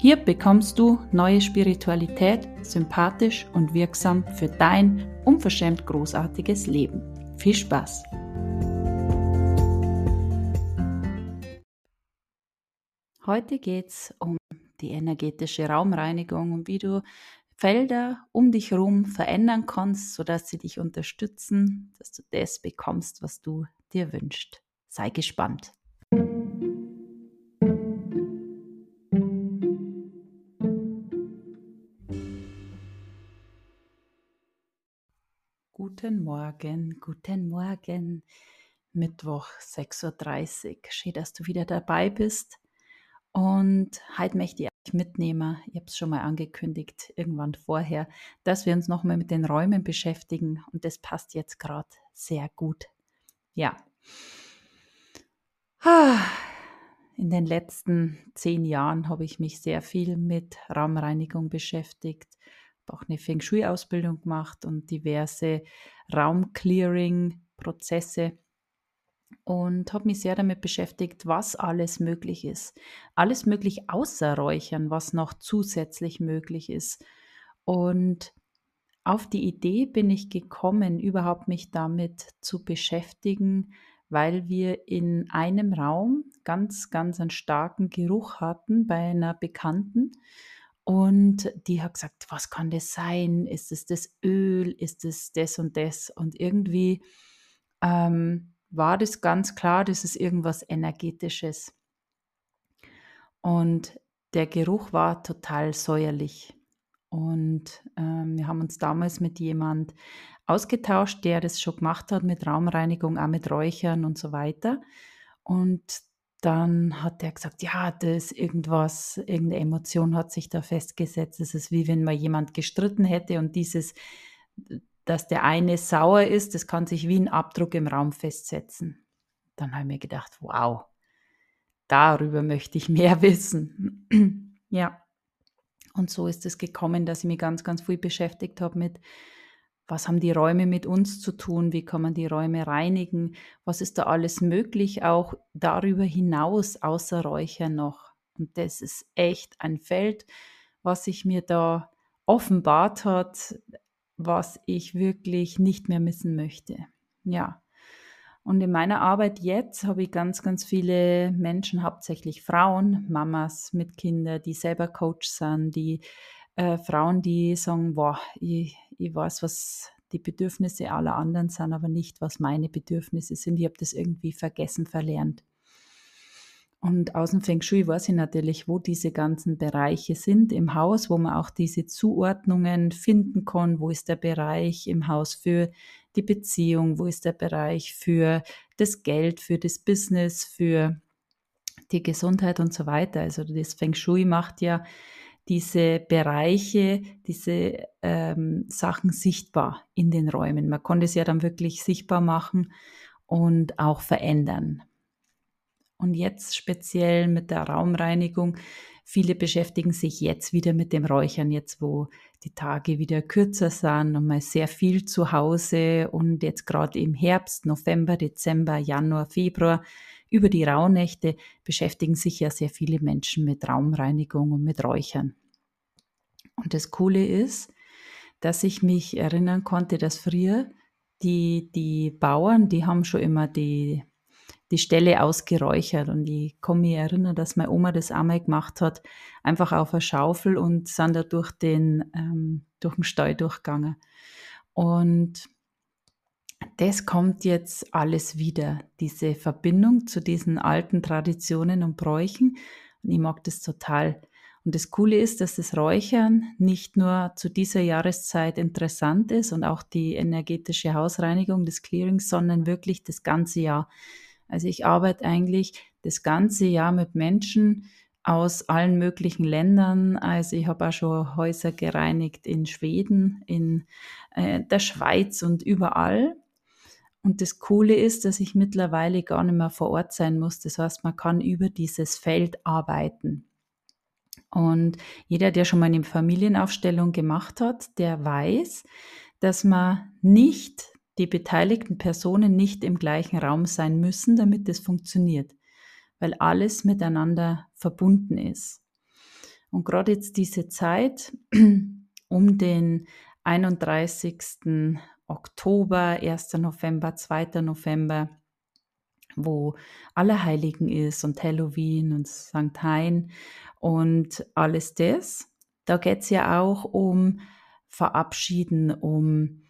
Hier bekommst du neue Spiritualität, sympathisch und wirksam für dein unverschämt großartiges Leben. Viel Spaß! Heute geht es um die energetische Raumreinigung und wie du Felder um dich herum verändern kannst, sodass sie dich unterstützen, dass du das bekommst, was du dir wünschst. Sei gespannt. Guten Morgen, guten Morgen. Mittwoch 6.30 Uhr. Schön, dass du wieder dabei bist. Und heute möchte ich euch mitnehmen, ich habe es schon mal angekündigt, irgendwann vorher, dass wir uns nochmal mit den Räumen beschäftigen. Und das passt jetzt gerade sehr gut. Ja. In den letzten zehn Jahren habe ich mich sehr viel mit Raumreinigung beschäftigt auch eine Feng Shui-Ausbildung gemacht und diverse Raumclearing-Prozesse und habe mich sehr damit beschäftigt, was alles möglich ist. Alles möglich außer Räuchern, was noch zusätzlich möglich ist. Und auf die Idee bin ich gekommen, überhaupt mich damit zu beschäftigen, weil wir in einem Raum ganz, ganz einen starken Geruch hatten bei einer Bekannten. Und die hat gesagt, was kann das sein? Ist es das Öl? Ist es das und das? Und irgendwie ähm, war das ganz klar, das ist irgendwas Energetisches. Und der Geruch war total säuerlich. Und ähm, wir haben uns damals mit jemand ausgetauscht, der das schon gemacht hat mit Raumreinigung, auch mit Räuchern und so weiter. Und dann hat er gesagt, ja, das irgendwas, irgendeine Emotion hat sich da festgesetzt. Es ist wie wenn man jemand gestritten hätte und dieses, dass der eine sauer ist, das kann sich wie ein Abdruck im Raum festsetzen. Dann habe ich mir gedacht, wow, darüber möchte ich mehr wissen. ja. Und so ist es gekommen, dass ich mich ganz, ganz viel beschäftigt habe mit was haben die Räume mit uns zu tun? Wie kann man die Räume reinigen? Was ist da alles möglich, auch darüber hinaus, außer Räuchern noch? Und das ist echt ein Feld, was sich mir da offenbart hat, was ich wirklich nicht mehr missen möchte. Ja. Und in meiner Arbeit jetzt habe ich ganz, ganz viele Menschen, hauptsächlich Frauen, Mamas mit Kindern, die selber Coach sind, die äh, Frauen, die sagen, boah, ich, ich weiß, was die Bedürfnisse aller anderen sind, aber nicht, was meine Bedürfnisse sind. Ich habe das irgendwie vergessen, verlernt. Und aus dem Feng Shui weiß ich natürlich, wo diese ganzen Bereiche sind im Haus, wo man auch diese Zuordnungen finden kann. Wo ist der Bereich im Haus für die Beziehung? Wo ist der Bereich für das Geld, für das Business, für die Gesundheit und so weiter? Also das Feng Shui macht ja diese Bereiche, diese ähm, Sachen sichtbar in den Räumen. Man konnte es ja dann wirklich sichtbar machen und auch verändern. Und jetzt speziell mit der Raumreinigung. Viele beschäftigen sich jetzt wieder mit dem Räuchern, jetzt wo die Tage wieder kürzer sind und mal sehr viel zu Hause und jetzt gerade im Herbst, November, Dezember, Januar, Februar über die Rauhnächte beschäftigen sich ja sehr viele Menschen mit Raumreinigung und mit Räuchern. Und das Coole ist, dass ich mich erinnern konnte, dass früher die, die Bauern, die haben schon immer die, die Stelle ausgeräuchert. Und ich kann mich erinnern, dass meine Oma das einmal gemacht hat, einfach auf eine Schaufel und sind da durch den, ähm, durch den Stall durchgegangen. Und das kommt jetzt alles wieder, diese Verbindung zu diesen alten Traditionen und Bräuchen. Und ich mag das total. Und das Coole ist, dass das Räuchern nicht nur zu dieser Jahreszeit interessant ist und auch die energetische Hausreinigung des Clearings, sondern wirklich das ganze Jahr. Also ich arbeite eigentlich das ganze Jahr mit Menschen, aus allen möglichen Ländern. Also ich habe auch schon Häuser gereinigt in Schweden, in äh, der Schweiz und überall. Und das Coole ist, dass ich mittlerweile gar nicht mehr vor Ort sein muss. Das heißt, man kann über dieses Feld arbeiten. Und jeder, der schon mal eine Familienaufstellung gemacht hat, der weiß, dass man nicht, die beteiligten Personen nicht im gleichen Raum sein müssen, damit es funktioniert, weil alles miteinander verbunden ist. Und gerade jetzt diese Zeit um den 31. Oktober, 1. November, 2. November, wo Allerheiligen ist und Halloween und St. Hein und alles das. Da geht es ja auch um Verabschieden, um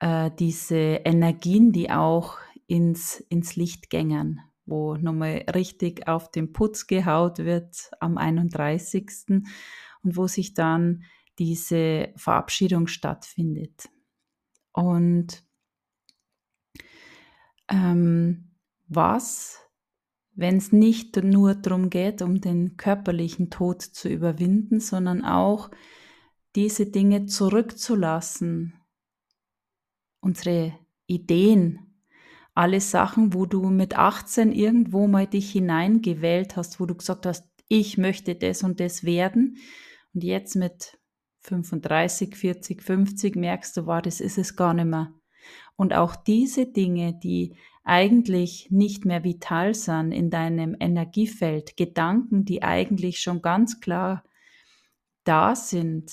äh, diese Energien, die auch ins, ins Licht gängern, wo nochmal richtig auf den Putz gehaut wird am 31. und wo sich dann diese Verabschiedung stattfindet. Und ähm, was wenn es nicht nur darum geht, um den körperlichen Tod zu überwinden, sondern auch diese Dinge zurückzulassen, unsere Ideen, alle Sachen, wo du mit 18 irgendwo mal dich hineingewählt hast, wo du gesagt hast, ich möchte das und das werden und jetzt mit 35, 40, 50 merkst du, war, das ist es gar nicht mehr. Und auch diese Dinge, die eigentlich nicht mehr vital sind in deinem Energiefeld, Gedanken, die eigentlich schon ganz klar da sind,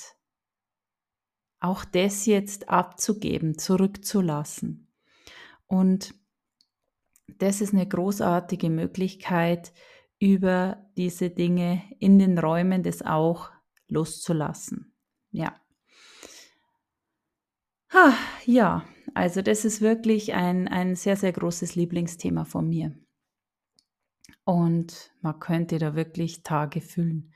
auch das jetzt abzugeben, zurückzulassen. Und das ist eine großartige Möglichkeit, über diese Dinge in den Räumen das auch loszulassen. Ja. Ha, ja, also das ist wirklich ein, ein sehr, sehr großes Lieblingsthema von mir. Und man könnte da wirklich Tage füllen.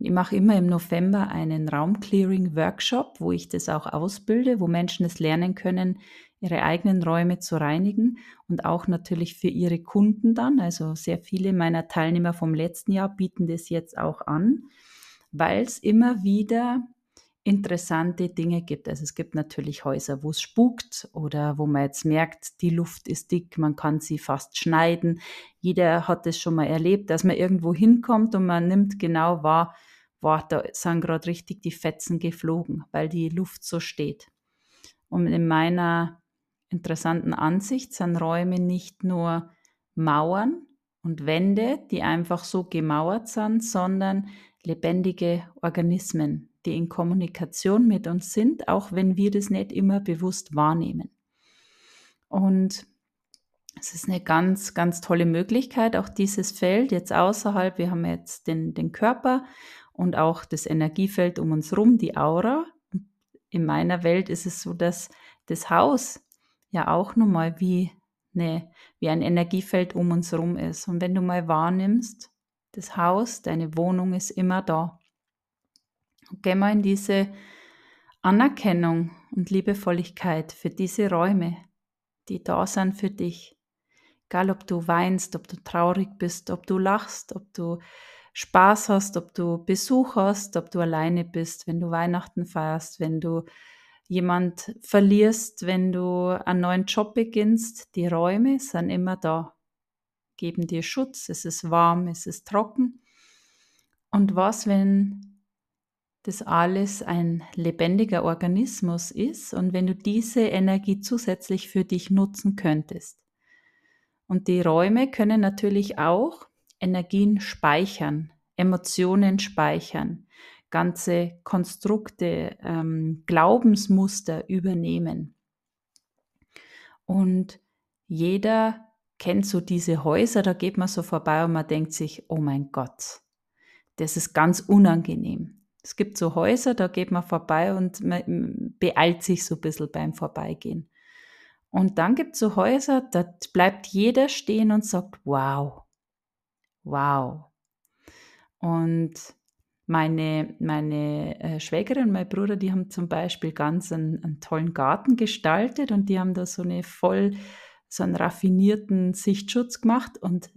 Ich mache immer im November einen Raumclearing-Workshop, wo ich das auch ausbilde, wo Menschen es lernen können, ihre eigenen Räume zu reinigen und auch natürlich für ihre Kunden dann. Also sehr viele meiner Teilnehmer vom letzten Jahr bieten das jetzt auch an, weil es immer wieder interessante Dinge gibt. Also es gibt natürlich Häuser, wo es spukt oder wo man jetzt merkt, die Luft ist dick, man kann sie fast schneiden. Jeder hat es schon mal erlebt, dass man irgendwo hinkommt und man nimmt genau wahr, wow, da sind gerade richtig die Fetzen geflogen, weil die Luft so steht. Und in meiner interessanten Ansicht sind Räume nicht nur Mauern und Wände, die einfach so gemauert sind, sondern lebendige Organismen, die in Kommunikation mit uns sind, auch wenn wir das nicht immer bewusst wahrnehmen. Und es ist eine ganz, ganz tolle Möglichkeit, auch dieses Feld jetzt außerhalb, wir haben jetzt den, den Körper und auch das Energiefeld um uns herum, die Aura. In meiner Welt ist es so, dass das Haus ja auch nochmal wie, eine, wie ein Energiefeld um uns herum ist. Und wenn du mal wahrnimmst, das Haus, deine Wohnung ist immer da. Geh mal in diese Anerkennung und Liebevolligkeit für diese Räume, die da sind für dich. Egal, ob du weinst, ob du traurig bist, ob du lachst, ob du Spaß hast, ob du Besuch hast, ob du alleine bist, wenn du Weihnachten feierst, wenn du jemand verlierst, wenn du einen neuen Job beginnst. Die Räume sind immer da, geben dir Schutz, es ist warm, es ist trocken. Und was, wenn das alles ein lebendiger Organismus ist und wenn du diese Energie zusätzlich für dich nutzen könntest. Und die Räume können natürlich auch Energien speichern, Emotionen speichern, ganze Konstrukte, ähm, Glaubensmuster übernehmen. Und jeder kennt so diese Häuser, da geht man so vorbei und man denkt sich, oh mein Gott, das ist ganz unangenehm. Es gibt so Häuser, da geht man vorbei und man beeilt sich so ein bisschen beim Vorbeigehen. Und dann gibt es so Häuser, da bleibt jeder stehen und sagt, wow, wow. Und meine, meine äh, Schwägerin und mein Bruder, die haben zum Beispiel ganz einen, einen, tollen Garten gestaltet und die haben da so eine voll, so einen raffinierten Sichtschutz gemacht und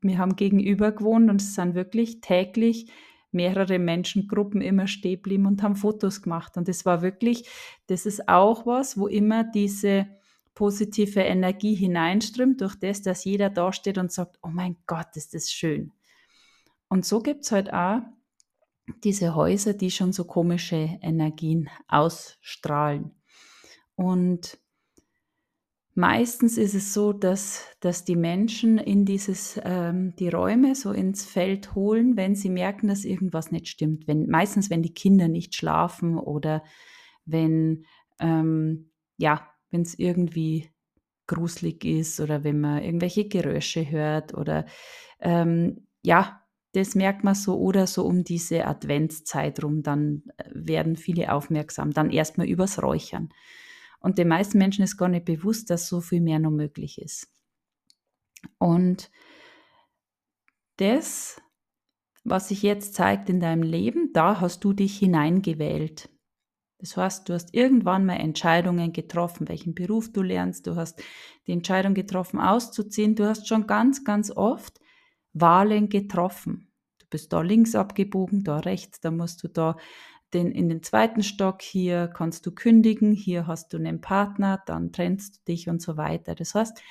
wir haben gegenüber gewohnt und es sind wirklich täglich mehrere Menschengruppen immer stehen geblieben und haben Fotos gemacht. Und das war wirklich, das ist auch was, wo immer diese positive Energie hineinströmt, durch das, dass jeder da steht und sagt, oh mein Gott, ist das schön. Und so gibt es halt auch diese Häuser, die schon so komische Energien ausstrahlen. Und meistens ist es so, dass, dass die Menschen in dieses, ähm, die Räume so ins Feld holen, wenn sie merken, dass irgendwas nicht stimmt. Wenn, meistens, wenn die Kinder nicht schlafen oder wenn, ähm, ja, wenn es irgendwie gruselig ist oder wenn man irgendwelche Geräusche hört oder ähm, ja, das merkt man so oder so um diese Adventszeit rum, dann äh, werden viele aufmerksam, dann erstmal übers Räuchern. Und den meisten Menschen ist gar nicht bewusst, dass so viel mehr noch möglich ist. Und das, was sich jetzt zeigt in deinem Leben, da hast du dich hineingewählt. Das heißt, du hast irgendwann mal Entscheidungen getroffen, welchen Beruf du lernst, du hast die Entscheidung getroffen, auszuziehen, du hast schon ganz, ganz oft Wahlen getroffen. Du bist da links abgebogen, da rechts, da musst du da den, in den zweiten Stock, hier kannst du kündigen, hier hast du einen Partner, dann trennst du dich und so weiter. Das heißt,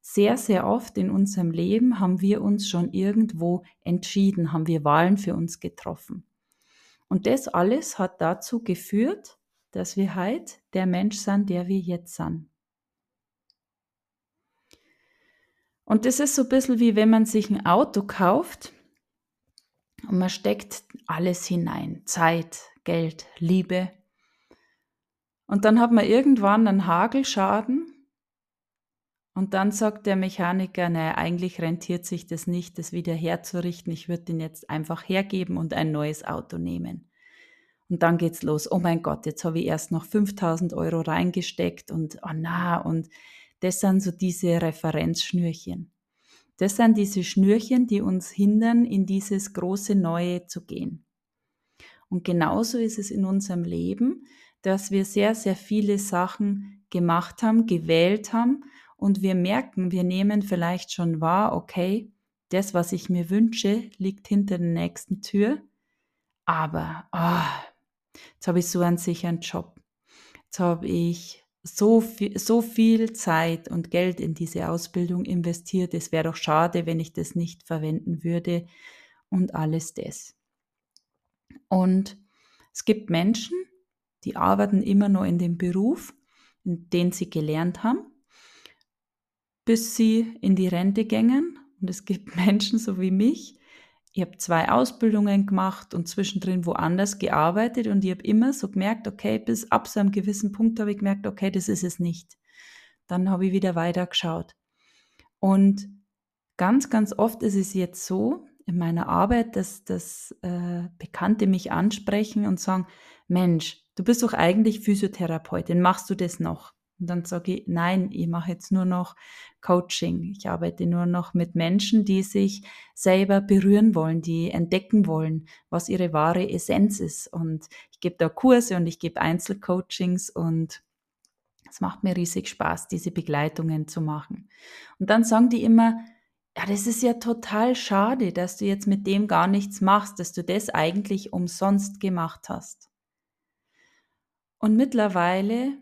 sehr, sehr oft in unserem Leben haben wir uns schon irgendwo entschieden, haben wir Wahlen für uns getroffen. Und das alles hat dazu geführt, dass wir heute der Mensch sind, der wir jetzt sind. Und das ist so ein bisschen wie wenn man sich ein Auto kauft und man steckt alles hinein. Zeit, Geld, Liebe. Und dann hat man irgendwann einen Hagelschaden und dann sagt der Mechaniker, naja, eigentlich rentiert sich das nicht, das wieder herzurichten. Ich würde den jetzt einfach hergeben und ein neues Auto nehmen. Und dann geht's los. Oh mein Gott, jetzt habe ich erst noch 5000 Euro reingesteckt und oh na, und das sind so diese Referenzschnürchen. Das sind diese Schnürchen, die uns hindern, in dieses große Neue zu gehen. Und genauso ist es in unserem Leben, dass wir sehr, sehr viele Sachen gemacht haben, gewählt haben und wir merken, wir nehmen vielleicht schon wahr, okay, das, was ich mir wünsche, liegt hinter der nächsten Tür, aber oh, jetzt habe ich so einen sicheren Job. Jetzt habe ich so viel, so viel Zeit und Geld in diese Ausbildung investiert. Es wäre doch schade, wenn ich das nicht verwenden würde und alles das. Und es gibt Menschen, die arbeiten immer nur in dem Beruf, in den sie gelernt haben, bis sie in die Rente gängen. Und es gibt Menschen so wie mich, ich habe zwei Ausbildungen gemacht und zwischendrin woanders gearbeitet und ich habe immer so gemerkt, okay, bis ab so einem gewissen Punkt habe ich gemerkt, okay, das ist es nicht. Dann habe ich wieder weitergeschaut. Und ganz, ganz oft ist es jetzt so in meiner Arbeit, dass, dass äh, Bekannte mich ansprechen und sagen, Mensch, du bist doch eigentlich Physiotherapeutin, machst du das noch? Und dann sage ich, nein, ich mache jetzt nur noch Coaching. Ich arbeite nur noch mit Menschen, die sich selber berühren wollen, die entdecken wollen, was ihre wahre Essenz ist. Und ich gebe da Kurse und ich gebe Einzelcoachings und es macht mir riesig Spaß, diese Begleitungen zu machen. Und dann sagen die immer, ja, das ist ja total schade, dass du jetzt mit dem gar nichts machst, dass du das eigentlich umsonst gemacht hast. Und mittlerweile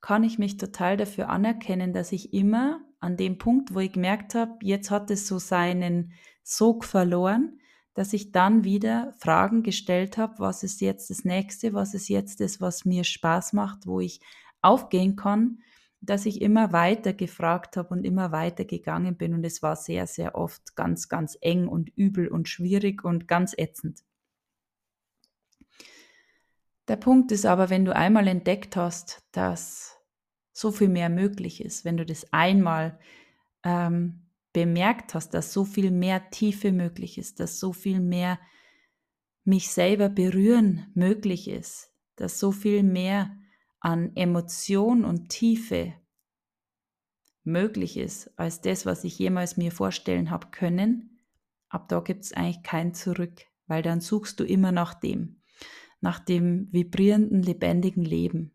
kann ich mich total dafür anerkennen, dass ich immer an dem Punkt, wo ich gemerkt habe, jetzt hat es so seinen Sog verloren, dass ich dann wieder Fragen gestellt habe, was ist jetzt das nächste, was ist jetzt das, was mir Spaß macht, wo ich aufgehen kann, dass ich immer weiter gefragt habe und immer weiter gegangen bin und es war sehr, sehr oft ganz, ganz eng und übel und schwierig und ganz ätzend. Der Punkt ist aber, wenn du einmal entdeckt hast, dass so viel mehr möglich ist, wenn du das einmal ähm, bemerkt hast, dass so viel mehr Tiefe möglich ist, dass so viel mehr mich selber berühren möglich ist, dass so viel mehr an Emotion und Tiefe möglich ist als das, was ich jemals mir vorstellen habe können, ab da gibt es eigentlich kein Zurück, weil dann suchst du immer nach dem nach dem vibrierenden, lebendigen Leben.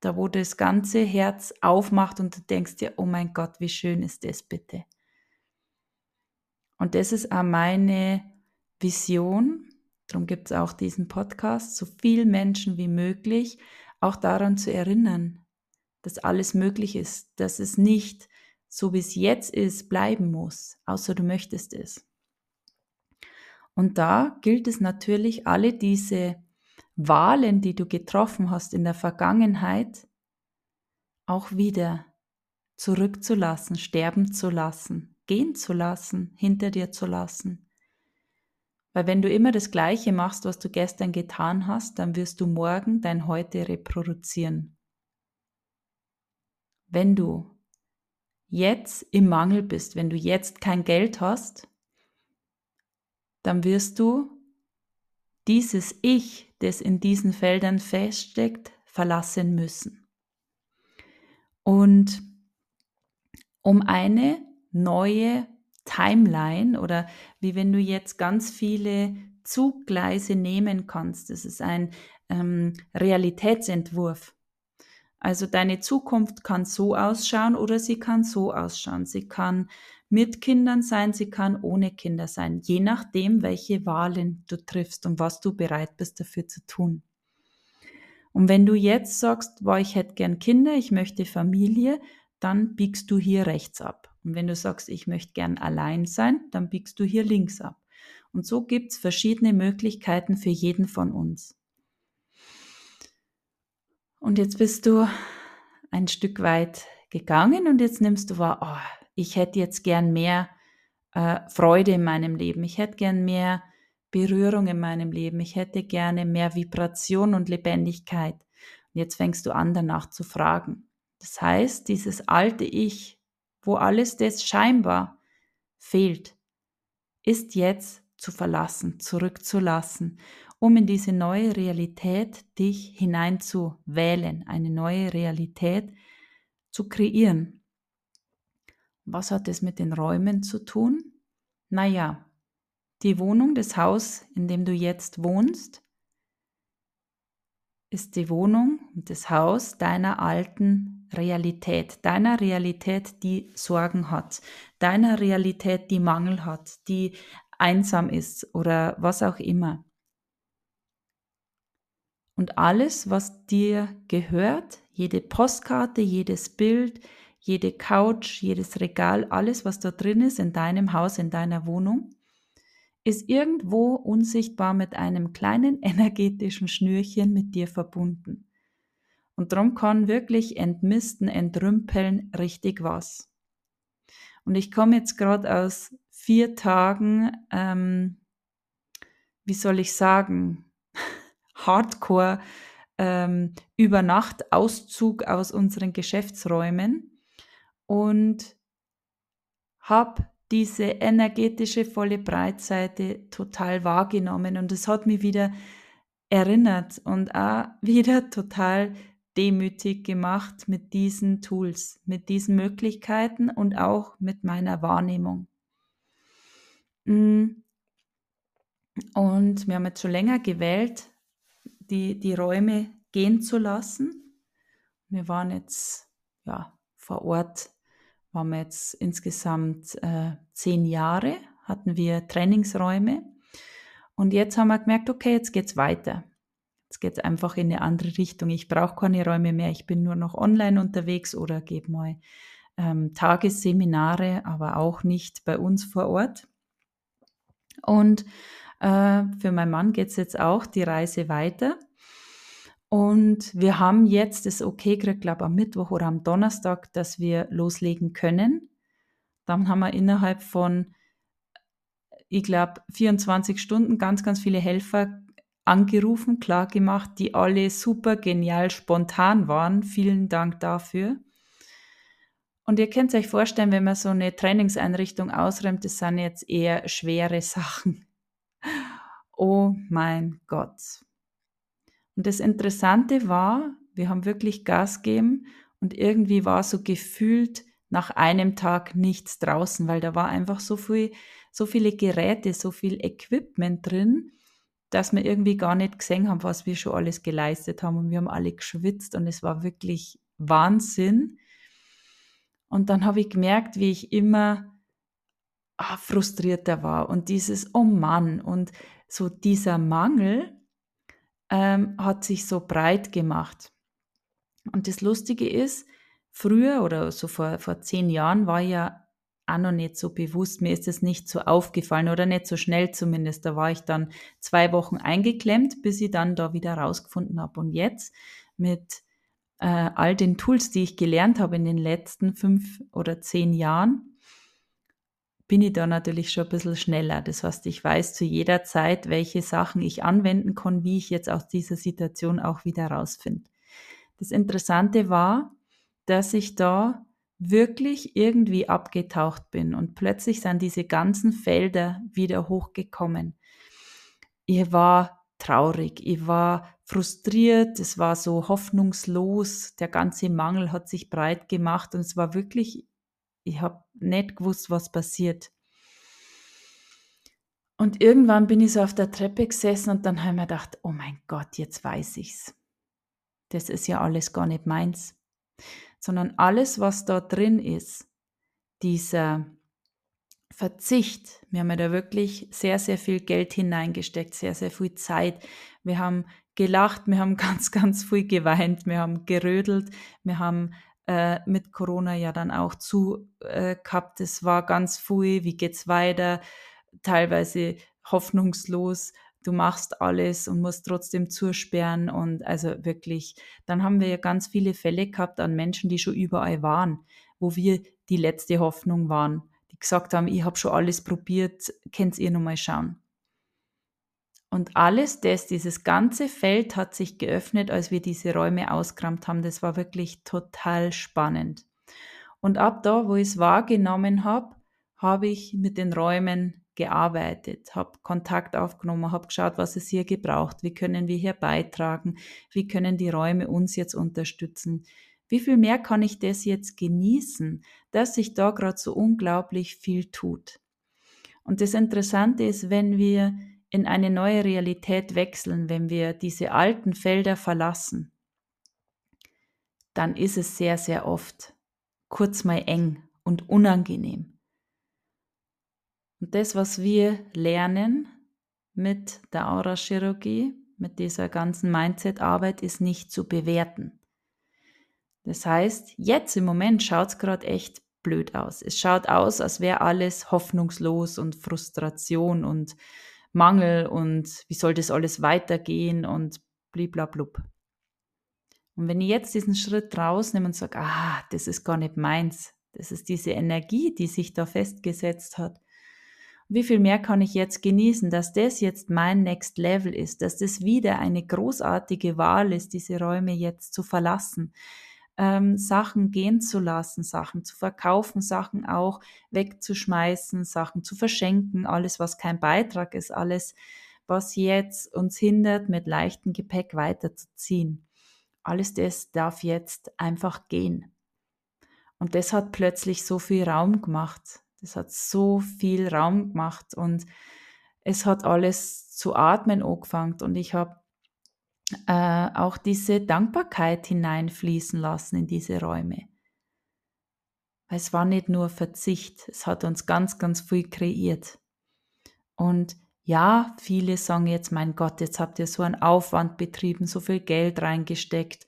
Da, wo das ganze Herz aufmacht und du denkst dir, oh mein Gott, wie schön ist das bitte. Und das ist auch meine Vision. Darum gibt es auch diesen Podcast, so viel Menschen wie möglich auch daran zu erinnern, dass alles möglich ist, dass es nicht so wie es jetzt ist bleiben muss, außer du möchtest es. Und da gilt es natürlich, alle diese Wahlen, die du getroffen hast in der Vergangenheit, auch wieder zurückzulassen, sterben zu lassen, gehen zu lassen, hinter dir zu lassen. Weil wenn du immer das Gleiche machst, was du gestern getan hast, dann wirst du morgen dein Heute reproduzieren. Wenn du jetzt im Mangel bist, wenn du jetzt kein Geld hast, dann wirst du dieses Ich, das in diesen Feldern feststeckt, verlassen müssen. Und um eine neue Timeline oder wie wenn du jetzt ganz viele Zuggleise nehmen kannst. Das ist ein ähm, Realitätsentwurf. Also deine Zukunft kann so ausschauen oder sie kann so ausschauen. Sie kann mit Kindern sein, sie kann ohne Kinder sein, je nachdem, welche Wahlen du triffst und was du bereit bist dafür zu tun. Und wenn du jetzt sagst, boah, ich hätte gern Kinder, ich möchte Familie, dann biegst du hier rechts ab. Und wenn du sagst, ich möchte gern allein sein, dann biegst du hier links ab. Und so gibt es verschiedene Möglichkeiten für jeden von uns. Und jetzt bist du ein Stück weit gegangen und jetzt nimmst du wahr, oh, ich hätte jetzt gern mehr äh, Freude in meinem Leben, ich hätte gern mehr Berührung in meinem Leben, ich hätte gerne mehr Vibration und Lebendigkeit. Und jetzt fängst du an, danach zu fragen. Das heißt, dieses alte Ich, wo alles das scheinbar fehlt, ist jetzt zu verlassen, zurückzulassen, um in diese neue Realität dich hineinzuwählen, eine neue Realität zu kreieren. Was hat es mit den Räumen zu tun? Naja, die Wohnung, das Haus, in dem du jetzt wohnst, ist die Wohnung und das Haus deiner alten Realität, deiner Realität, die Sorgen hat, deiner Realität, die Mangel hat, die einsam ist oder was auch immer. Und alles, was dir gehört, jede Postkarte, jedes Bild, jede Couch, jedes Regal, alles, was da drin ist in deinem Haus, in deiner Wohnung, ist irgendwo unsichtbar mit einem kleinen energetischen Schnürchen mit dir verbunden. Und darum kann wirklich entmisten, entrümpeln richtig was. Und ich komme jetzt gerade aus vier Tagen, ähm, wie soll ich sagen, Hardcore ähm, über Nacht Auszug aus unseren Geschäftsräumen und habe diese energetische volle Breitseite total wahrgenommen und es hat mich wieder erinnert und auch wieder total demütig gemacht mit diesen Tools, mit diesen Möglichkeiten und auch mit meiner Wahrnehmung. Mm. Und wir haben jetzt schon länger gewählt, die, die Räume gehen zu lassen. Wir waren jetzt ja, vor Ort waren wir jetzt insgesamt äh, zehn Jahre, hatten wir Trainingsräume. Und jetzt haben wir gemerkt, okay, jetzt geht's weiter. Jetzt geht's einfach in eine andere Richtung. Ich brauche keine Räume mehr. Ich bin nur noch online unterwegs oder gebe mal ähm, Tagesseminare, aber auch nicht bei uns vor Ort. Und äh, für meinen Mann geht's jetzt auch die Reise weiter. Und wir haben jetzt das Okay gekriegt, glaube am Mittwoch oder am Donnerstag, dass wir loslegen können. Dann haben wir innerhalb von, ich glaube, 24 Stunden ganz, ganz viele Helfer angerufen, klar gemacht, die alle super genial spontan waren. Vielen Dank dafür. Und ihr könnt euch vorstellen, wenn man so eine Trainingseinrichtung ausräumt, das sind jetzt eher schwere Sachen. Oh mein Gott. Und das Interessante war, wir haben wirklich Gas gegeben und irgendwie war so gefühlt nach einem Tag nichts draußen, weil da war einfach so viel, so viele Geräte, so viel Equipment drin, dass wir irgendwie gar nicht gesehen haben, was wir schon alles geleistet haben. Und wir haben alle geschwitzt und es war wirklich Wahnsinn. Und dann habe ich gemerkt, wie ich immer ah, frustrierter war und dieses Oh Mann und so dieser Mangel ähm, hat sich so breit gemacht. Und das Lustige ist, früher oder so vor, vor zehn Jahren war ja auch noch nicht so bewusst. Mir ist es nicht so aufgefallen oder nicht so schnell zumindest. Da war ich dann zwei Wochen eingeklemmt, bis ich dann da wieder rausgefunden habe. Und jetzt mit äh, all den Tools, die ich gelernt habe in den letzten fünf oder zehn Jahren, bin ich da natürlich schon ein bisschen schneller. Das heißt, ich weiß zu jeder Zeit, welche Sachen ich anwenden kann, wie ich jetzt aus dieser Situation auch wieder rausfinde. Das Interessante war, dass ich da wirklich irgendwie abgetaucht bin und plötzlich sind diese ganzen Felder wieder hochgekommen. Ich war traurig, ich war frustriert, es war so hoffnungslos, der ganze Mangel hat sich breit gemacht und es war wirklich, ich habe nicht gewusst, was passiert. Und irgendwann bin ich so auf der Treppe gesessen und dann habe ich mir gedacht, oh mein Gott, jetzt weiß ich's. Das ist ja alles gar nicht meins sondern alles, was da drin ist, dieser Verzicht, wir haben ja da wirklich sehr, sehr viel Geld hineingesteckt, sehr, sehr viel Zeit. Wir haben gelacht, wir haben ganz, ganz viel geweint, wir haben gerödelt, wir haben äh, mit Corona ja dann auch zu äh, gehabt. Es war ganz viel, wie geht's weiter? Teilweise hoffnungslos du machst alles und musst trotzdem zusperren und also wirklich, dann haben wir ja ganz viele Fälle gehabt an Menschen, die schon überall waren, wo wir die letzte Hoffnung waren, die gesagt haben, ich habe schon alles probiert, könnt ihr nochmal schauen. Und alles das, dieses ganze Feld hat sich geöffnet, als wir diese Räume ausgerammt haben. Das war wirklich total spannend. Und ab da, wo ich es wahrgenommen habe, habe ich mit den Räumen gearbeitet, habe Kontakt aufgenommen, habe geschaut, was es hier gebraucht, wie können wir hier beitragen, wie können die Räume uns jetzt unterstützen, wie viel mehr kann ich das jetzt genießen, dass sich da gerade so unglaublich viel tut. Und das Interessante ist, wenn wir in eine neue Realität wechseln, wenn wir diese alten Felder verlassen, dann ist es sehr, sehr oft kurz mal eng und unangenehm. Und das, was wir lernen mit der Aura-Chirurgie, mit dieser ganzen Mindset-Arbeit, ist nicht zu bewerten. Das heißt, jetzt im Moment schaut es gerade echt blöd aus. Es schaut aus, als wäre alles hoffnungslos und Frustration und Mangel und wie soll das alles weitergehen und bliblablub. Und wenn ich jetzt diesen Schritt rausnehme und sage, ah, das ist gar nicht meins, das ist diese Energie, die sich da festgesetzt hat, wie viel mehr kann ich jetzt genießen, dass das jetzt mein Next Level ist, dass das wieder eine großartige Wahl ist, diese Räume jetzt zu verlassen, ähm, Sachen gehen zu lassen, Sachen zu verkaufen, Sachen auch wegzuschmeißen, Sachen zu verschenken, alles, was kein Beitrag ist, alles, was jetzt uns hindert, mit leichtem Gepäck weiterzuziehen. Alles das darf jetzt einfach gehen. Und das hat plötzlich so viel Raum gemacht. Das hat so viel Raum gemacht und es hat alles zu atmen angefangen und ich habe äh, auch diese Dankbarkeit hineinfließen lassen in diese Räume. Es war nicht nur Verzicht, es hat uns ganz, ganz viel kreiert. Und ja, viele sagen jetzt, mein Gott, jetzt habt ihr so einen Aufwand betrieben, so viel Geld reingesteckt.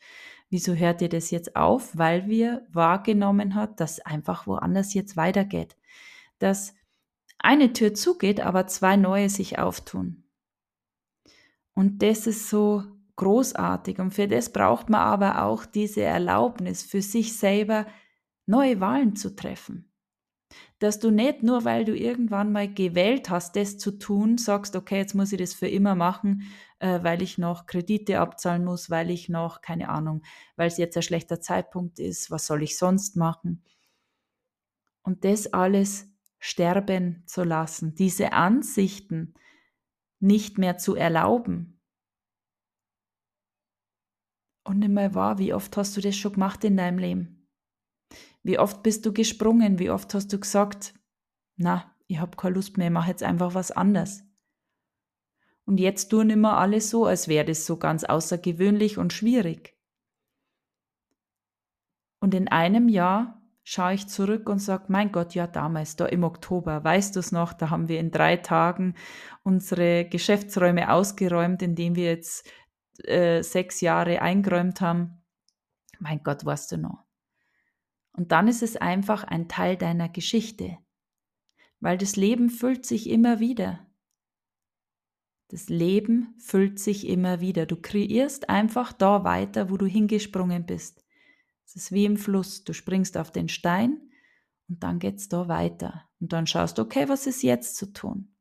Wieso hört ihr das jetzt auf? Weil wir wahrgenommen hat, dass einfach woanders jetzt weitergeht dass eine Tür zugeht, aber zwei neue sich auftun. Und das ist so großartig. Und für das braucht man aber auch diese Erlaubnis, für sich selber neue Wahlen zu treffen. Dass du nicht nur, weil du irgendwann mal gewählt hast, das zu tun, sagst, okay, jetzt muss ich das für immer machen, äh, weil ich noch Kredite abzahlen muss, weil ich noch, keine Ahnung, weil es jetzt ein schlechter Zeitpunkt ist, was soll ich sonst machen? Und das alles sterben zu lassen, diese Ansichten nicht mehr zu erlauben. Und nicht mehr wahr, wie oft hast du das schon gemacht in deinem Leben? Wie oft bist du gesprungen? Wie oft hast du gesagt, na, ich habe keine Lust mehr, ich mache jetzt einfach was anderes. Und jetzt tun immer alle so, als wäre das so ganz außergewöhnlich und schwierig. Und in einem Jahr schaue ich zurück und sage, mein Gott, ja damals, da im Oktober, weißt du es noch, da haben wir in drei Tagen unsere Geschäftsräume ausgeräumt, indem wir jetzt äh, sechs Jahre eingeräumt haben. Mein Gott, weißt du noch. Und dann ist es einfach ein Teil deiner Geschichte, weil das Leben füllt sich immer wieder. Das Leben füllt sich immer wieder. Du kreierst einfach da weiter, wo du hingesprungen bist. Es ist wie im Fluss. Du springst auf den Stein und dann geht's da weiter. Und dann schaust du, okay, was ist jetzt zu tun?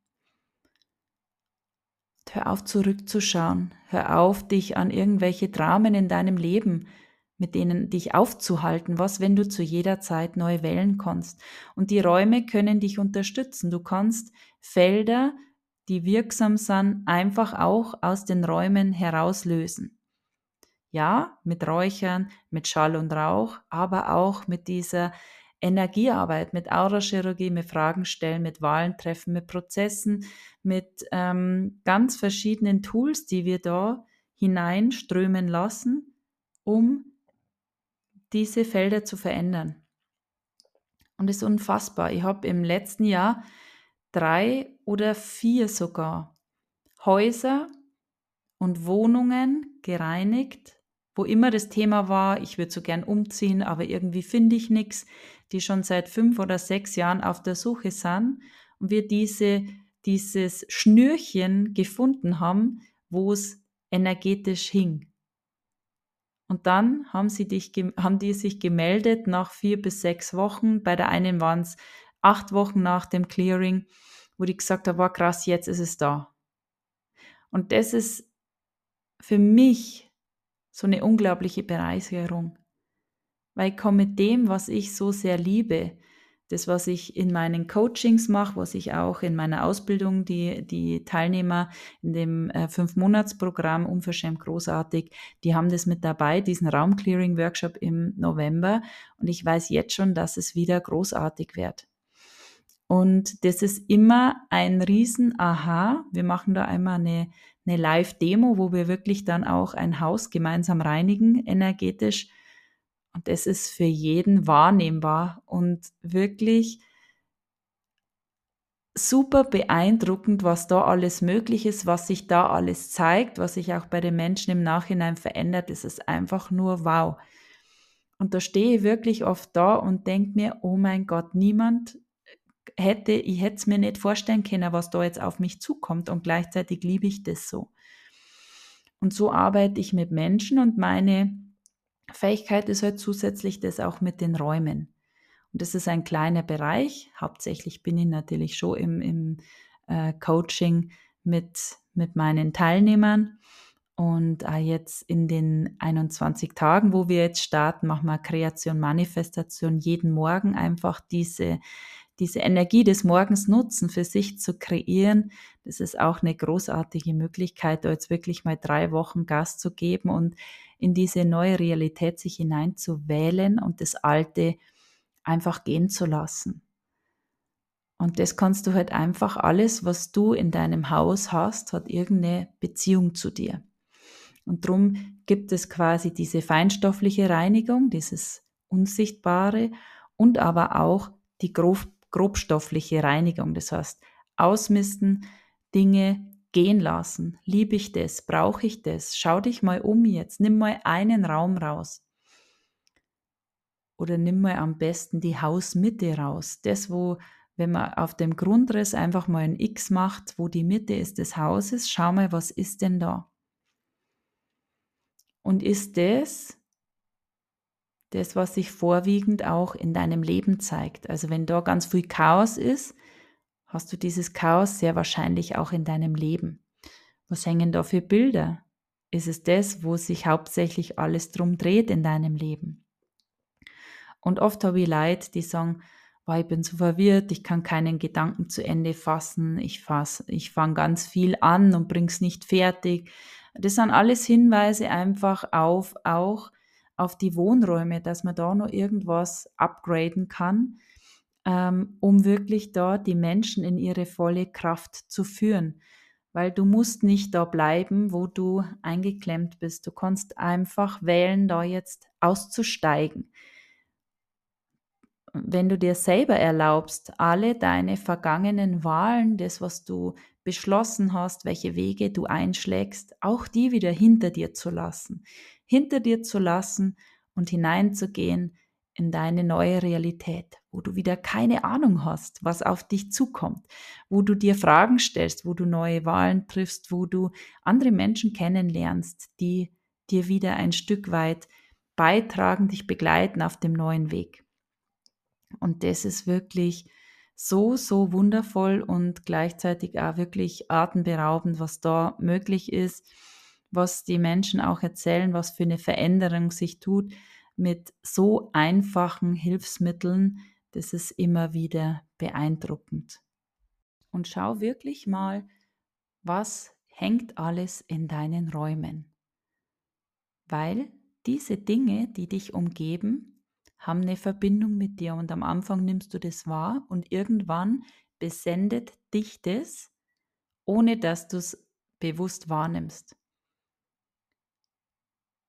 Hör auf zurückzuschauen. Hör auf, dich an irgendwelche Dramen in deinem Leben, mit denen dich aufzuhalten. Was, wenn du zu jeder Zeit neu wählen kannst? Und die Räume können dich unterstützen. Du kannst Felder, die wirksam sind, einfach auch aus den Räumen herauslösen. Ja, mit Räuchern, mit Schall und Rauch, aber auch mit dieser Energiearbeit, mit Aurachirurgie, mit Fragen stellen, mit Wahlen treffen, mit Prozessen, mit ähm, ganz verschiedenen Tools, die wir da hineinströmen lassen, um diese Felder zu verändern. Und es ist unfassbar. Ich habe im letzten Jahr drei oder vier sogar Häuser und Wohnungen gereinigt, wo immer das Thema war, ich würde so gern umziehen, aber irgendwie finde ich nichts, die schon seit fünf oder sechs Jahren auf der Suche sind und wir diese, dieses Schnürchen gefunden haben, wo es energetisch hing. Und dann haben, sie dich, haben die sich gemeldet nach vier bis sechs Wochen. Bei der einen waren es acht Wochen nach dem Clearing, wo die gesagt haben, war krass, jetzt ist es da. Und das ist für mich so eine unglaubliche Bereicherung. Weil ich komme mit dem, was ich so sehr liebe, das, was ich in meinen Coachings mache, was ich auch in meiner Ausbildung, die, die Teilnehmer in dem äh, Fünf-Monats-Programm Unverschämt großartig, die haben das mit dabei, diesen Raumclearing-Workshop im November. Und ich weiß jetzt schon, dass es wieder großartig wird. Und das ist immer ein riesen Aha. Wir machen da einmal eine, eine Live-Demo, wo wir wirklich dann auch ein Haus gemeinsam reinigen, energetisch. Und das ist für jeden wahrnehmbar und wirklich super beeindruckend, was da alles möglich ist, was sich da alles zeigt, was sich auch bei den Menschen im Nachhinein verändert. Es ist einfach nur wow. Und da stehe ich wirklich oft da und denke mir, oh mein Gott, niemand hätte, ich hätte es mir nicht vorstellen können, was da jetzt auf mich zukommt und gleichzeitig liebe ich das so. Und so arbeite ich mit Menschen und meine Fähigkeit ist halt zusätzlich das auch mit den Räumen. Und das ist ein kleiner Bereich. Hauptsächlich bin ich natürlich schon im, im äh, Coaching mit, mit meinen Teilnehmern. Und äh, jetzt in den 21 Tagen, wo wir jetzt starten, machen wir Kreation, Manifestation jeden Morgen einfach diese diese Energie des Morgens nutzen, für sich zu kreieren, das ist auch eine großartige Möglichkeit, da jetzt wirklich mal drei Wochen Gas zu geben und in diese neue Realität sich hineinzuwählen und das Alte einfach gehen zu lassen. Und das kannst du halt einfach alles, was du in deinem Haus hast, hat irgendeine Beziehung zu dir. Und darum gibt es quasi diese feinstoffliche Reinigung, dieses Unsichtbare und aber auch die grob grobstoffliche Reinigung. Das heißt, ausmisten, Dinge gehen lassen. Liebe ich das? Brauche ich das? Schau dich mal um jetzt. Nimm mal einen Raum raus. Oder nimm mal am besten die Hausmitte raus. Das, wo, wenn man auf dem Grundriss einfach mal ein X macht, wo die Mitte ist des Hauses, schau mal, was ist denn da? Und ist das das, was sich vorwiegend auch in deinem Leben zeigt. Also wenn da ganz viel Chaos ist, hast du dieses Chaos sehr wahrscheinlich auch in deinem Leben. Was hängen da für Bilder? Ist es das, wo sich hauptsächlich alles drum dreht in deinem Leben? Und oft habe ich Leute, die sagen, oh, ich bin so verwirrt, ich kann keinen Gedanken zu Ende fassen, ich, fass, ich fange ganz viel an und bring's nicht fertig. Das sind alles Hinweise einfach auf auch auf die Wohnräume, dass man da noch irgendwas upgraden kann, ähm, um wirklich da die Menschen in ihre volle Kraft zu führen. Weil du musst nicht da bleiben, wo du eingeklemmt bist. Du kannst einfach wählen, da jetzt auszusteigen. wenn du dir selber erlaubst, alle deine vergangenen Wahlen, das, was du beschlossen hast, welche Wege du einschlägst, auch die wieder hinter dir zu lassen. Hinter dir zu lassen und hineinzugehen in deine neue Realität, wo du wieder keine Ahnung hast, was auf dich zukommt, wo du dir Fragen stellst, wo du neue Wahlen triffst, wo du andere Menschen kennenlernst, die dir wieder ein Stück weit beitragen, dich begleiten auf dem neuen Weg. Und das ist wirklich so, so wundervoll und gleichzeitig auch wirklich atemberaubend, was da möglich ist, was die Menschen auch erzählen, was für eine Veränderung sich tut mit so einfachen Hilfsmitteln. Das ist immer wieder beeindruckend. Und schau wirklich mal, was hängt alles in deinen Räumen. Weil diese Dinge, die dich umgeben, haben eine Verbindung mit dir und am Anfang nimmst du das wahr und irgendwann besendet dich das, ohne dass du es bewusst wahrnimmst.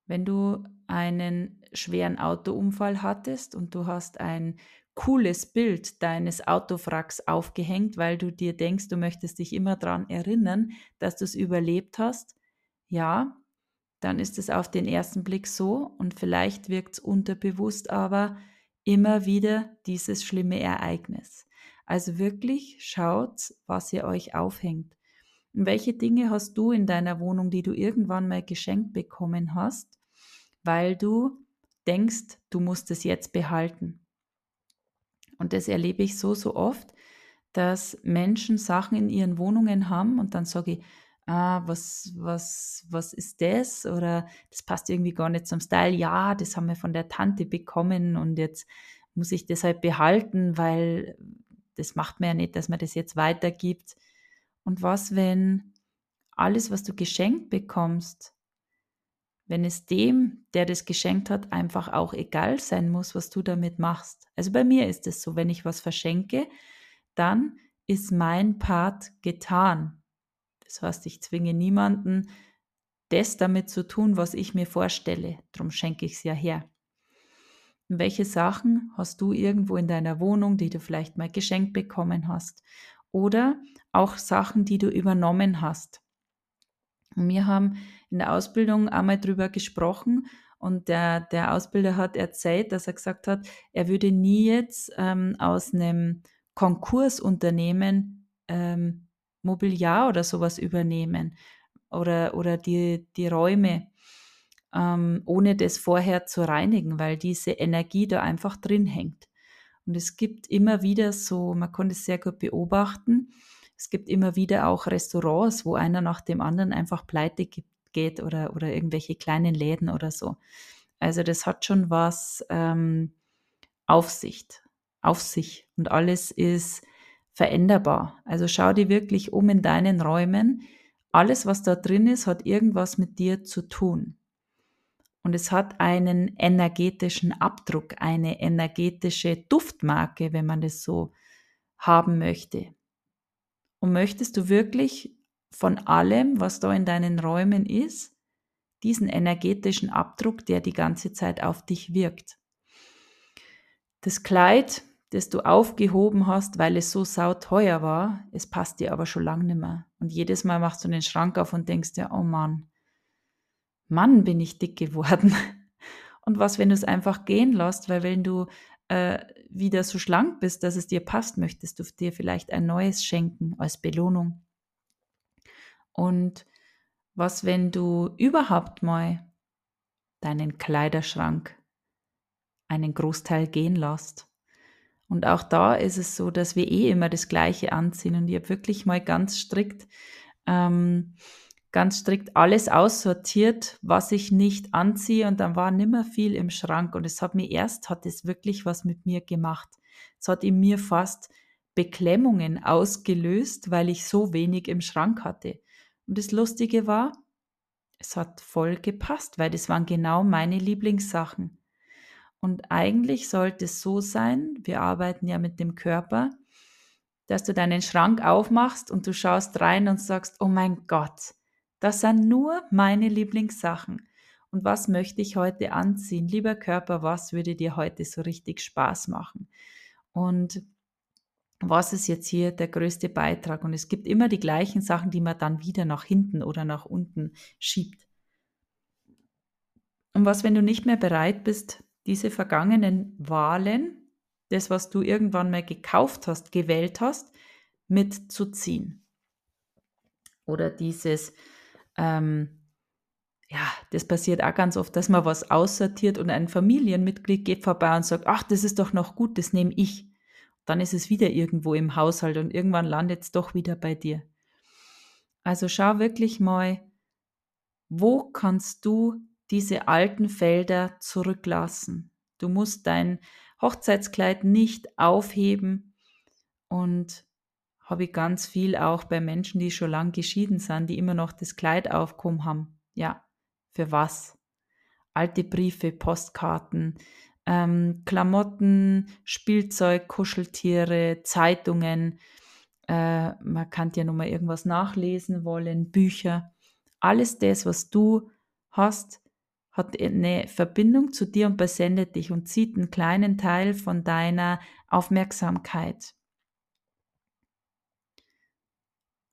Wenn du einen schweren Autounfall hattest und du hast ein cooles Bild deines Autowracks aufgehängt, weil du dir denkst, du möchtest dich immer daran erinnern, dass du es überlebt hast, ja, dann ist es auf den ersten Blick so und vielleicht wirkt es unterbewusst aber immer wieder dieses schlimme Ereignis. Also wirklich schaut, was ihr euch aufhängt. Und welche Dinge hast du in deiner Wohnung, die du irgendwann mal geschenkt bekommen hast, weil du denkst, du musst es jetzt behalten. Und das erlebe ich so, so oft, dass Menschen Sachen in ihren Wohnungen haben und dann sage ich, ah, was, was, was ist das? Oder das passt irgendwie gar nicht zum Style. Ja, das haben wir von der Tante bekommen und jetzt muss ich das halt behalten, weil das macht mir ja nicht, dass man das jetzt weitergibt. Und was, wenn alles, was du geschenkt bekommst, wenn es dem, der das geschenkt hat, einfach auch egal sein muss, was du damit machst. Also bei mir ist es so, wenn ich was verschenke, dann ist mein Part getan. Das heißt, ich zwinge niemanden, das damit zu tun, was ich mir vorstelle. Darum schenke ich es ja her. Und welche Sachen hast du irgendwo in deiner Wohnung, die du vielleicht mal geschenkt bekommen hast? Oder auch Sachen, die du übernommen hast. Und wir haben in der Ausbildung einmal drüber gesprochen und der, der Ausbilder hat erzählt, dass er gesagt hat, er würde nie jetzt ähm, aus einem Konkursunternehmen ähm, Mobiliar oder sowas übernehmen oder, oder die, die Räume, ähm, ohne das vorher zu reinigen, weil diese Energie da einfach drin hängt. Und es gibt immer wieder so, man kann es sehr gut beobachten, es gibt immer wieder auch Restaurants, wo einer nach dem anderen einfach pleite geht oder, oder irgendwelche kleinen Läden oder so. Also das hat schon was ähm, Aufsicht, auf sich. Und alles ist veränderbar. Also schau dir wirklich um in deinen Räumen. Alles, was da drin ist, hat irgendwas mit dir zu tun. Und es hat einen energetischen Abdruck, eine energetische Duftmarke, wenn man das so haben möchte. Und möchtest du wirklich von allem, was da in deinen Räumen ist, diesen energetischen Abdruck, der die ganze Zeit auf dich wirkt? Das Kleid, das du aufgehoben hast, weil es so sauteuer war, es passt dir aber schon lange nicht mehr. Und jedes Mal machst du den Schrank auf und denkst dir, oh Mann, Mann, bin ich dick geworden. Und was, wenn du es einfach gehen lässt, weil wenn du äh, wieder so schlank bist, dass es dir passt, möchtest du dir vielleicht ein neues schenken als Belohnung. Und was, wenn du überhaupt mal deinen Kleiderschrank einen Großteil gehen lässt? Und auch da ist es so, dass wir eh immer das Gleiche anziehen. Und ich habe wirklich mal ganz strikt, ähm, ganz strikt alles aussortiert, was ich nicht anziehe. Und dann war nimmer viel im Schrank. Und es hat mir erst, hat es wirklich was mit mir gemacht. Es hat in mir fast Beklemmungen ausgelöst, weil ich so wenig im Schrank hatte. Und das Lustige war, es hat voll gepasst, weil das waren genau meine Lieblingssachen. Und eigentlich sollte es so sein, wir arbeiten ja mit dem Körper, dass du deinen Schrank aufmachst und du schaust rein und sagst, oh mein Gott, das sind nur meine Lieblingssachen. Und was möchte ich heute anziehen? Lieber Körper, was würde dir heute so richtig Spaß machen? Und was ist jetzt hier der größte Beitrag? Und es gibt immer die gleichen Sachen, die man dann wieder nach hinten oder nach unten schiebt. Und was, wenn du nicht mehr bereit bist, diese vergangenen Wahlen, das, was du irgendwann mal gekauft hast, gewählt hast, mitzuziehen? Oder dieses, ähm, ja, das passiert auch ganz oft, dass man was aussortiert und ein Familienmitglied geht vorbei und sagt, ach, das ist doch noch gut, das nehme ich. Dann ist es wieder irgendwo im Haushalt und irgendwann landet es doch wieder bei dir. Also schau wirklich mal, wo kannst du diese alten Felder zurücklassen? Du musst dein Hochzeitskleid nicht aufheben und habe ich ganz viel auch bei Menschen, die schon lang geschieden sind, die immer noch das Kleid aufgehoben haben. Ja, für was? Alte Briefe, Postkarten, ähm, Klamotten, Spielzeug, Kuscheltiere, Zeitungen. Äh, man kann ja nochmal irgendwas nachlesen wollen, Bücher. Alles das, was du hast, hat eine Verbindung zu dir und besendet dich und zieht einen kleinen Teil von deiner Aufmerksamkeit.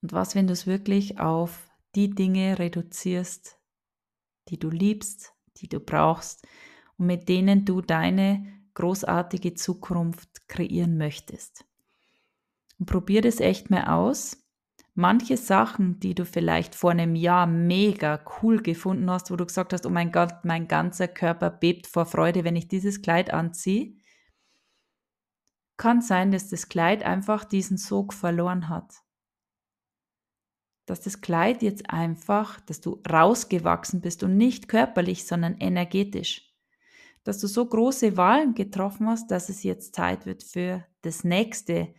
Und was, wenn du es wirklich auf die Dinge reduzierst, die du liebst, die du brauchst und mit denen du deine großartige Zukunft kreieren möchtest. Und probier das echt mal aus. Manche Sachen, die du vielleicht vor einem Jahr mega cool gefunden hast, wo du gesagt hast, oh mein Gott, mein ganzer Körper bebt vor Freude, wenn ich dieses Kleid anziehe, kann sein, dass das Kleid einfach diesen Sog verloren hat dass das Kleid jetzt einfach, dass du rausgewachsen bist und nicht körperlich, sondern energetisch. Dass du so große Wahlen getroffen hast, dass es jetzt Zeit wird für das nächste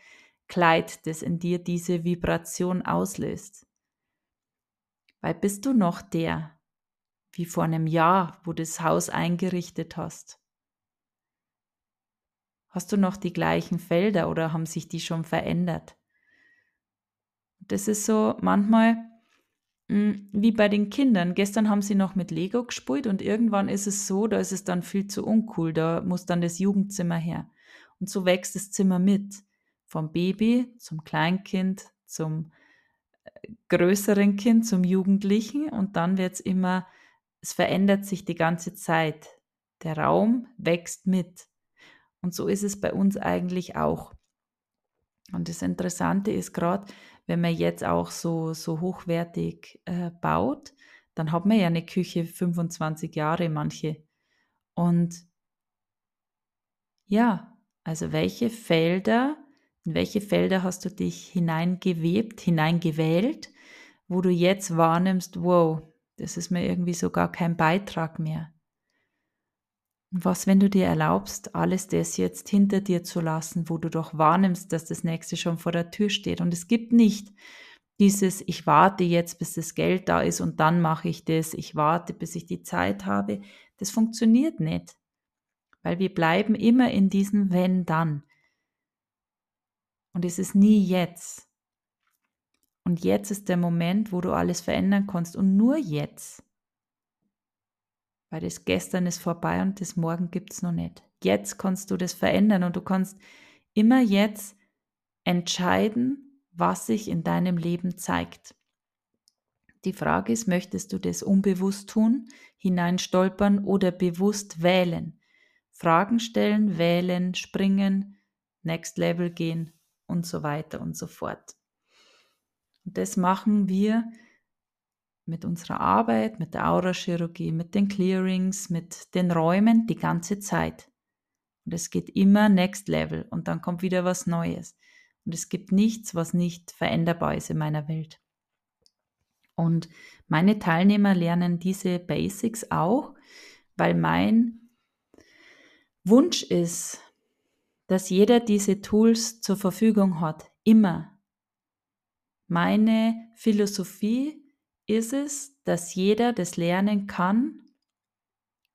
Kleid, das in dir diese Vibration auslöst. Weil bist du noch der, wie vor einem Jahr, wo du das Haus eingerichtet hast? Hast du noch die gleichen Felder oder haben sich die schon verändert? Das ist so manchmal hm, wie bei den Kindern. Gestern haben sie noch mit Lego gespielt und irgendwann ist es so, da ist es dann viel zu uncool. Da muss dann das Jugendzimmer her. Und so wächst das Zimmer mit. Vom Baby zum Kleinkind, zum äh, größeren Kind, zum Jugendlichen und dann wird es immer, es verändert sich die ganze Zeit. Der Raum wächst mit. Und so ist es bei uns eigentlich auch. Und das Interessante ist gerade, wenn man jetzt auch so, so hochwertig äh, baut, dann hat man ja eine Küche 25 Jahre, manche. Und ja, also welche Felder, in welche Felder hast du dich hineingewebt, hineingewählt, wo du jetzt wahrnimmst, wow, das ist mir irgendwie so gar kein Beitrag mehr. Was, wenn du dir erlaubst, alles das jetzt hinter dir zu lassen, wo du doch wahrnimmst, dass das nächste schon vor der Tür steht. Und es gibt nicht dieses, ich warte jetzt, bis das Geld da ist und dann mache ich das, ich warte, bis ich die Zeit habe. Das funktioniert nicht, weil wir bleiben immer in diesem wenn dann. Und es ist nie jetzt. Und jetzt ist der Moment, wo du alles verändern kannst und nur jetzt. Weil das Gestern ist vorbei und das Morgen gibt es noch nicht. Jetzt kannst du das verändern und du kannst immer jetzt entscheiden, was sich in deinem Leben zeigt. Die Frage ist, möchtest du das unbewusst tun, hineinstolpern oder bewusst wählen? Fragen stellen, wählen, springen, Next Level gehen und so weiter und so fort. Und das machen wir mit unserer Arbeit, mit der Aurachirurgie, mit den Clearings, mit den Räumen die ganze Zeit. Und es geht immer Next Level und dann kommt wieder was Neues. Und es gibt nichts, was nicht veränderbar ist in meiner Welt. Und meine Teilnehmer lernen diese Basics auch, weil mein Wunsch ist, dass jeder diese Tools zur Verfügung hat, immer. Meine Philosophie ist es, dass jeder das lernen kann,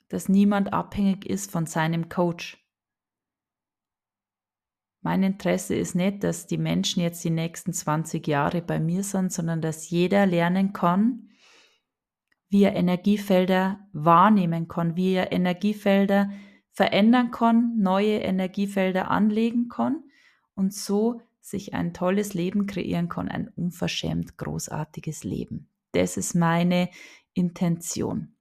dass niemand abhängig ist von seinem Coach. Mein Interesse ist nicht, dass die Menschen jetzt die nächsten 20 Jahre bei mir sind, sondern dass jeder lernen kann, wie er Energiefelder wahrnehmen kann, wie er Energiefelder verändern kann, neue Energiefelder anlegen kann und so sich ein tolles Leben kreieren kann, ein unverschämt großartiges Leben. Das ist meine Intention.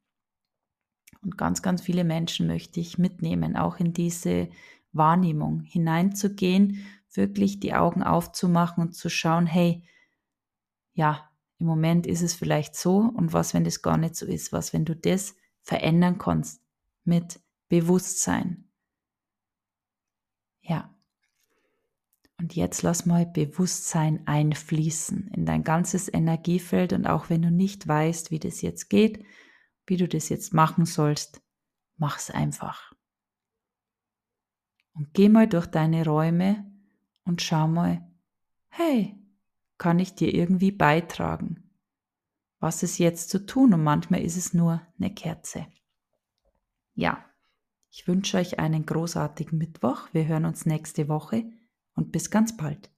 Und ganz, ganz viele Menschen möchte ich mitnehmen, auch in diese Wahrnehmung hineinzugehen, wirklich die Augen aufzumachen und zu schauen, hey, ja, im Moment ist es vielleicht so und was, wenn das gar nicht so ist, was, wenn du das verändern kannst mit Bewusstsein. Ja. Und jetzt lass mal Bewusstsein einfließen in dein ganzes Energiefeld und auch wenn du nicht weißt, wie das jetzt geht, wie du das jetzt machen sollst, mach's einfach. Und geh mal durch deine Räume und schau mal, hey, kann ich dir irgendwie beitragen? Was ist jetzt zu tun? Und manchmal ist es nur eine Kerze. Ja, ich wünsche euch einen großartigen Mittwoch. Wir hören uns nächste Woche und bis ganz bald.